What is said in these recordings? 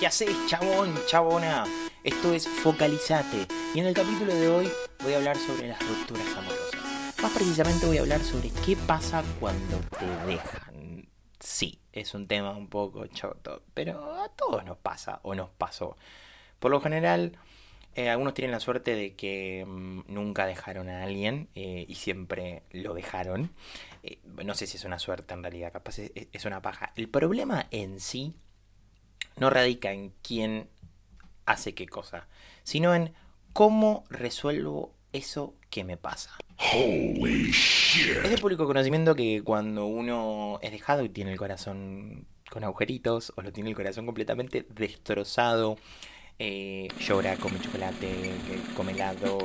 ¿Qué haces, chabón, chabona? Esto es Focalizate. Y en el capítulo de hoy voy a hablar sobre las rupturas amorosas. Más precisamente voy a hablar sobre qué pasa cuando te dejan. Sí, es un tema un poco choto, pero a todos nos pasa o nos pasó. Por lo general, eh, algunos tienen la suerte de que mm, nunca dejaron a alguien eh, y siempre lo dejaron. Eh, no sé si es una suerte en realidad, capaz es, es una paja. El problema en sí no radica en quién hace qué cosa, sino en cómo resuelvo eso que me pasa. Es de público conocimiento que cuando uno es dejado y tiene el corazón con agujeritos o lo tiene el corazón completamente destrozado, eh, llora, come chocolate, come helado,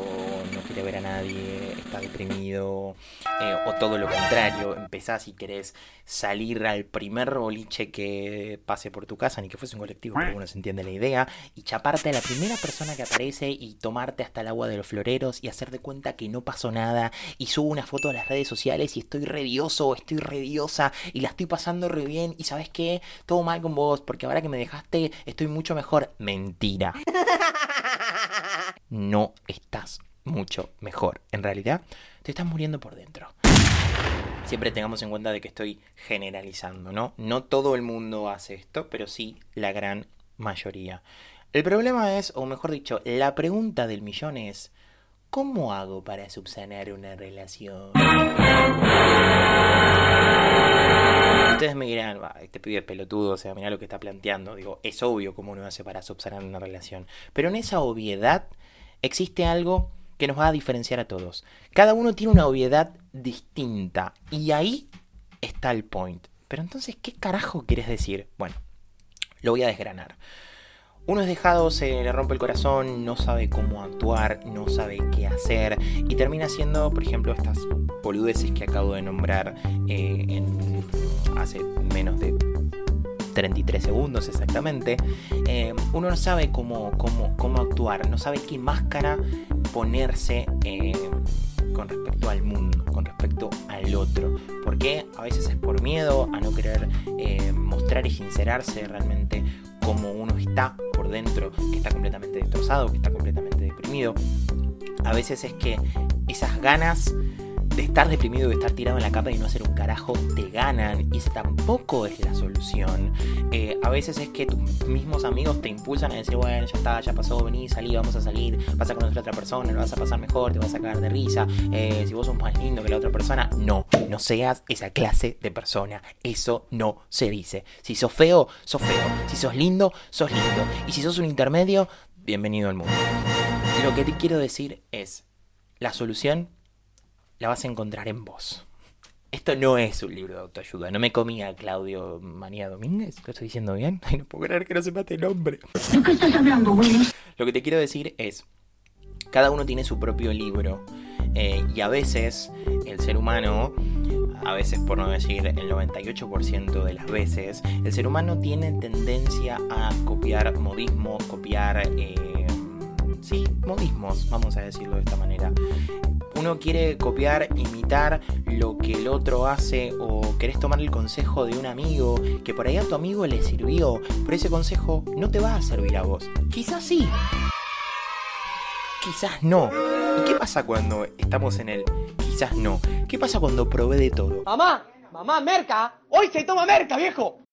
no quiere ver a nadie, está deprimido, eh, o todo lo contrario, empezás y querés salir al primer boliche que pase por tu casa, ni que fuese un colectivo, pero uno se entiende la idea, y chaparte a la primera persona que aparece y tomarte hasta el agua de los floreros y hacer de cuenta que no pasó nada, y subo una foto a las redes sociales y estoy redioso, estoy rediosa, y la estoy pasando re bien, y sabes qué, todo mal con vos, porque ahora que me dejaste estoy mucho mejor. Mentira no estás mucho mejor. En realidad, te estás muriendo por dentro. Siempre tengamos en cuenta de que estoy generalizando, ¿no? No todo el mundo hace esto, pero sí la gran mayoría. El problema es, o mejor dicho, la pregunta del millón es, ¿cómo hago para subsanar una relación? Ustedes me dirán, este pibe es pelotudo, o sea, mira lo que está planteando. Digo, es obvio cómo uno hace para subsanar una relación. Pero en esa obviedad existe algo que nos va a diferenciar a todos. Cada uno tiene una obviedad distinta. Y ahí está el point. Pero entonces, ¿qué carajo quieres decir? Bueno, lo voy a desgranar. Uno es dejado, se le rompe el corazón, no sabe cómo actuar, no sabe qué hacer y termina siendo, por ejemplo, estas boludeces que acabo de nombrar eh, en, hace menos de 33 segundos exactamente. Eh, uno no sabe cómo, cómo, cómo, actuar, no sabe qué máscara ponerse eh, con respecto al mundo, con respecto al otro. Porque a veces es por miedo a no querer mostrar y sincerarse realmente como uno está por dentro, que está completamente destrozado, que está completamente deprimido. A veces es que esas ganas de estar deprimido, de estar tirado en la cama y no hacer un carajo, te ganan. Y esa tampoco es la solución. Eh, a veces es que tus mismos amigos te impulsan a decir, bueno, ya está, ya pasó, vení, salí, vamos a salir, vas a conocer a otra persona, lo vas a pasar mejor, te vas a cagar de risa. Eh, si vos sos más lindo que la otra persona, no, no seas esa clase de persona. Eso no se dice. Si sos feo, sos feo. Si sos lindo, sos lindo. Y si sos un intermedio, bienvenido al mundo. Lo que te quiero decir es, la solución la vas a encontrar en vos. Esto no es un libro de autoayuda. No me comía Claudio Manía Domínguez. ¿Lo estoy diciendo bien? Ay, no puedo creer que no se mate el nombre. ¿De qué estás hablando, Willy? Lo que te quiero decir es, cada uno tiene su propio libro. Eh, y a veces el ser humano, a veces por no decir el 98% de las veces, el ser humano tiene tendencia a copiar modismos, copiar... Eh, sí, modismos, vamos a decirlo de esta manera uno quiere copiar, imitar lo que el otro hace o querés tomar el consejo de un amigo que por ahí a tu amigo le sirvió, pero ese consejo no te va a servir a vos. Quizás sí. Quizás no. ¿Y qué pasa cuando estamos en el quizás no? ¿Qué pasa cuando probé de todo? Mamá, mamá, merca. Hoy se toma merca, viejo.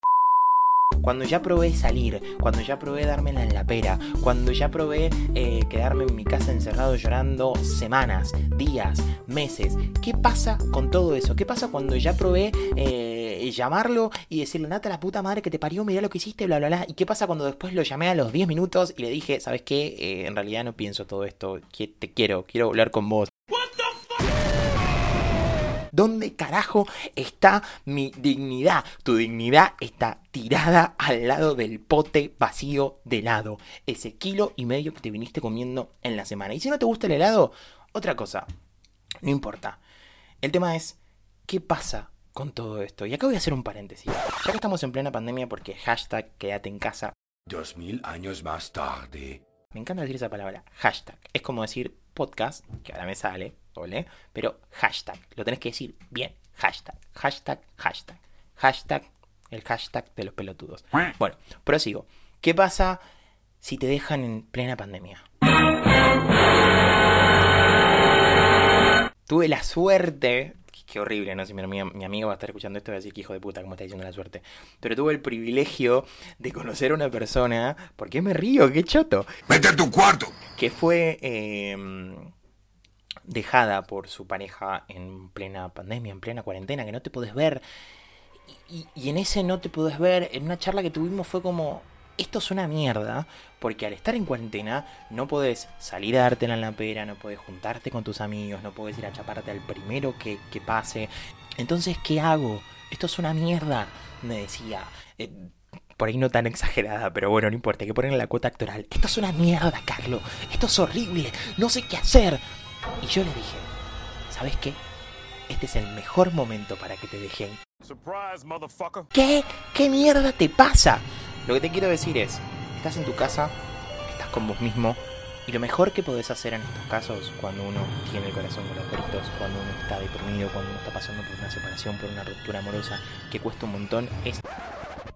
Cuando ya probé salir, cuando ya probé dármela en la pera, cuando ya probé eh, quedarme en mi casa encerrado llorando semanas, días, meses. ¿Qué pasa con todo eso? ¿Qué pasa cuando ya probé eh, llamarlo y decirle, Nata, la puta madre que te parió, mira lo que hiciste, bla, bla, bla? ¿Y qué pasa cuando después lo llamé a los 10 minutos y le dije, ¿sabes qué? Eh, en realidad no pienso todo esto, te quiero, quiero hablar con vos. ¿Dónde carajo está mi dignidad? Tu dignidad está tirada al lado del pote vacío de helado. Ese kilo y medio que te viniste comiendo en la semana. Y si no te gusta el helado, otra cosa. No importa. El tema es, ¿qué pasa con todo esto? Y acá voy a hacer un paréntesis. Ya que estamos en plena pandemia porque hashtag quédate en casa. Dos mil años más tarde. Me encanta decir esa palabra, hashtag. Es como decir podcast, que ahora me sale, doble, pero hashtag. Lo tenés que decir bien. Hashtag, hashtag, hashtag. Hashtag, el hashtag de los pelotudos. Bueno, prosigo. ¿Qué pasa si te dejan en plena pandemia? Tuve la suerte, qué horrible, ¿no? Si mi, mi amigo va a estar escuchando esto, va a decir que hijo de puta, ¿cómo está diciendo la suerte? Pero tuve el privilegio de conocer a una persona, ¿por qué me río? ¡Qué choto! ¡Vete a tu cuarto! Que fue eh, dejada por su pareja en plena pandemia, en plena cuarentena, que no te podés ver. Y, en ese no te podés ver, en una charla que tuvimos fue como, esto es una mierda, porque al estar en cuarentena no podés salir a darte en la pera, no podés juntarte con tus amigos, no podés ir a chaparte al primero que, que pase. Entonces, ¿qué hago? Esto es una mierda, me decía. Eh, por ahí no tan exagerada, pero bueno, no importa, hay que ponerle la cuota actoral. Esto es una mierda, Carlos. Esto es horrible. No sé qué hacer. Y yo le dije, ¿sabes qué? Este es el mejor momento para que te dejen. Surprise, motherfucker. ¿Qué? ¿Qué mierda te pasa? Lo que te quiero decir es, estás en tu casa, estás con vos mismo, y lo mejor que podés hacer en estos casos, cuando uno tiene el corazón con los gritos, cuando uno está deprimido, cuando uno está pasando por una separación, por una ruptura amorosa que cuesta un montón, es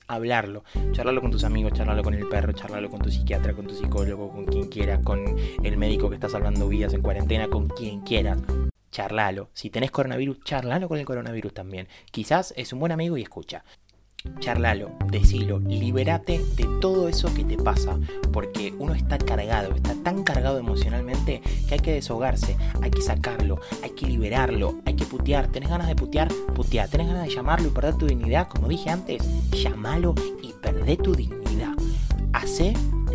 hablarlo, charlarlo con tus amigos, charlarlo con el perro, charlarlo con tu psiquiatra, con tu psicólogo, con quien quieras, con el médico que está salvando vidas en cuarentena, con quien quieras. Charlalo. Si tenés coronavirus, charlalo con el coronavirus también. Quizás es un buen amigo y escucha. Charlalo, decilo, liberate de todo eso que te pasa, porque uno está cargado, está tan cargado emocionalmente que hay que desahogarse, hay que sacarlo, hay que liberarlo, hay que putear. ¿Tenés ganas de putear? Putea. ¿Tenés ganas de llamarlo y perder tu dignidad? Como dije antes, llamalo y perdé tu dignidad. Hacé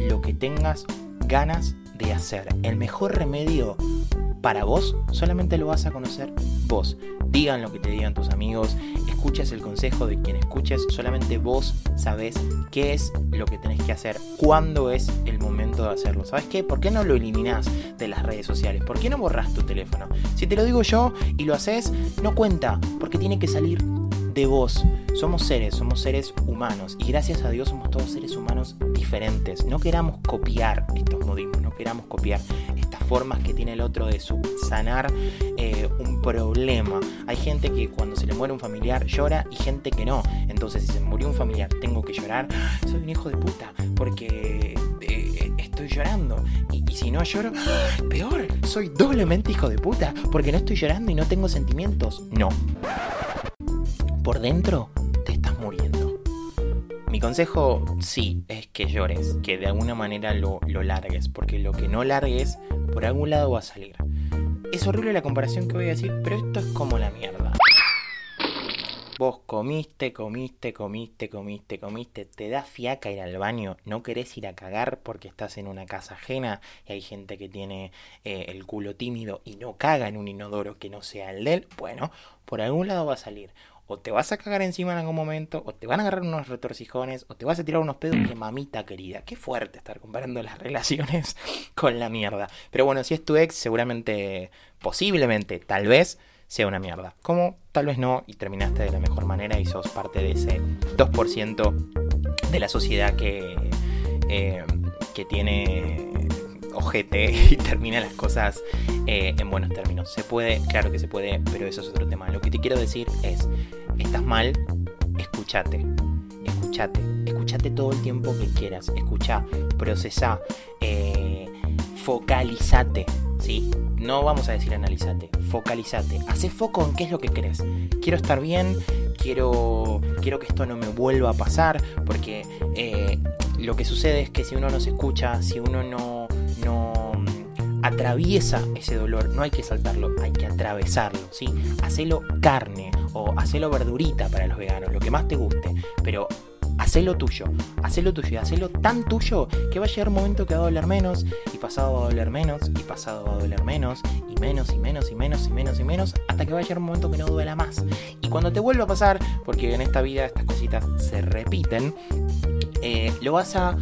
lo que tengas ganas de hacer. El mejor remedio para vos solamente lo vas a conocer vos. Digan lo que te digan tus amigos, escuches el consejo de quien escuches, solamente vos sabés qué es lo que tenés que hacer, cuándo es el momento de hacerlo. ¿Sabes qué? ¿Por qué no lo eliminás de las redes sociales? ¿Por qué no borrás tu teléfono? Si te lo digo yo y lo haces, no cuenta, porque tiene que salir de vos. Somos seres, somos seres humanos y gracias a Dios somos todos seres humanos diferentes. No queramos copiar estos modismos, no queramos copiar formas que tiene el otro de subsanar eh, un problema. Hay gente que cuando se le muere un familiar llora y gente que no. Entonces, si se murió un familiar, tengo que llorar. Soy un hijo de puta porque eh, estoy llorando. Y, y si no lloro, peor, soy doblemente hijo de puta porque no estoy llorando y no tengo sentimientos. No. Por dentro consejo, sí, es que llores, que de alguna manera lo, lo largues, porque lo que no largues, por algún lado va a salir. Es horrible la comparación que voy a decir, pero esto es como la mierda. Vos comiste, comiste, comiste, comiste, comiste, te da fiaca ir al baño, no querés ir a cagar porque estás en una casa ajena y hay gente que tiene eh, el culo tímido y no caga en un inodoro que no sea el de él, bueno, por algún lado va a salir. O te vas a cagar encima en algún momento, o te van a agarrar unos retorcijones, o te vas a tirar unos pedos que mamita querida. Qué fuerte estar comparando las relaciones con la mierda. Pero bueno, si es tu ex, seguramente, posiblemente, tal vez, sea una mierda. Como tal vez no, y terminaste de la mejor manera y sos parte de ese 2% de la sociedad que, eh, que tiene ojete y termina las cosas eh, en buenos términos. Se puede, claro que se puede, pero eso es otro tema. Lo que te quiero decir es, estás mal, escúchate. Escuchate, escuchate todo el tiempo que quieras, escucha, procesá, eh, focalizate, ¿sí? No vamos a decir analizate, focalizate, hace foco en qué es lo que querés. Quiero estar bien, quiero, quiero que esto no me vuelva a pasar, porque eh, lo que sucede es que si uno no se escucha, si uno no, no mm, atraviesa ese dolor, no hay que saltarlo, hay que atravesarlo, ¿sí? Hacelo carne o hacelo verdurita para los veganos, lo que más te guste, pero hacelo tuyo, hacelo tuyo y hacelo tan tuyo que va a llegar un momento que va a doler menos y pasado va a doler menos y pasado va a doler menos y menos y menos y menos y menos y menos hasta que va a llegar un momento que no duela más. Y cuando te vuelva a pasar, porque en esta vida estas cositas se repiten, eh, lo vas a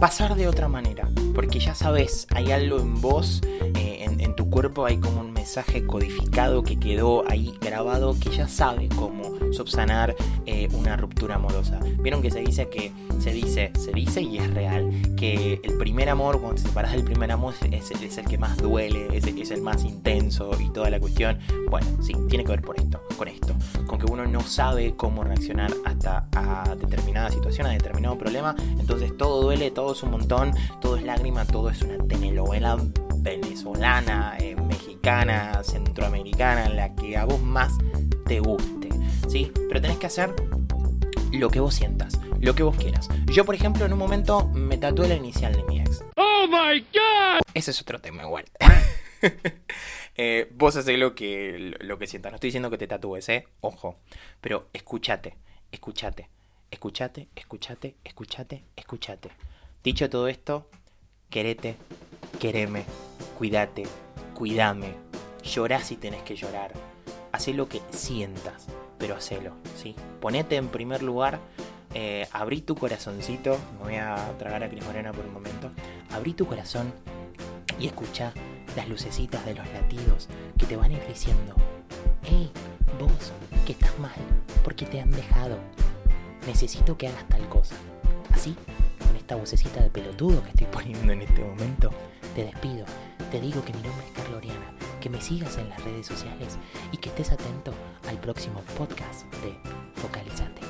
pasar de otra manera, porque ya sabes, hay algo en vos, eh, en, tu cuerpo hay como un mensaje codificado que quedó ahí grabado que ya sabe cómo subsanar eh, una ruptura amorosa. Vieron que se dice que, se dice, se dice y es real, que el primer amor, cuando te separas del primer amor, es, el que más duele, es, es el más intenso y toda la cuestión. Bueno, sí, tiene que ver por esto, con esto, con que uno no sabe cómo reaccionar hasta a determinadas situación, a determinado problema, entonces todo duele, todo es un montón, todo es lágrima, todo es una telenovela venezolana, eh, mexicana, centroamericana, la que a vos más te guste, ¿sí? Pero tenés que hacer lo que vos sientas, lo que vos quieras. Yo, por ejemplo, en un momento me tatué la inicial de mi ex. Oh my god! Ese es otro tema igual. Eh, vos haces lo que, lo que sientas. No estoy diciendo que te tatúes, ¿eh? Ojo. Pero escúchate, escúchate, escúchate, escúchate, escúchate, escúchate. Dicho todo esto, querete, quereme, cuídate, cuídame. Llorá si tenés que llorar. Hacé lo que sientas, pero hacelo, ¿sí? Ponete en primer lugar. eh, abrí tu corazoncito. Me voy a tragar a Cris Morena por un momento. Abrí tu corazón y escucha las lucecitas de los latidos que te van a ir diciendo, hey, vos, que estás mal, porque te han dejado. Necesito que hagas tal cosa. Así, con esta vocecita de pelotudo que estoy poniendo en este momento, te despido. Te digo que mi nombre es Carla Oriana, que me sigas en las redes sociales y que estés atento al próximo podcast de Focalizate.